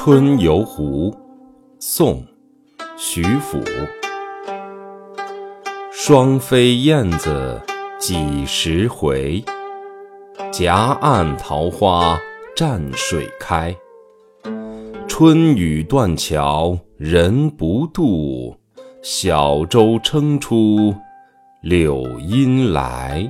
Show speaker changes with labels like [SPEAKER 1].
[SPEAKER 1] 春游湖宋徐俯双飞燕子几时回？夹岸桃花蘸水开。春雨断桥人不渡小舟撑出柳阴来。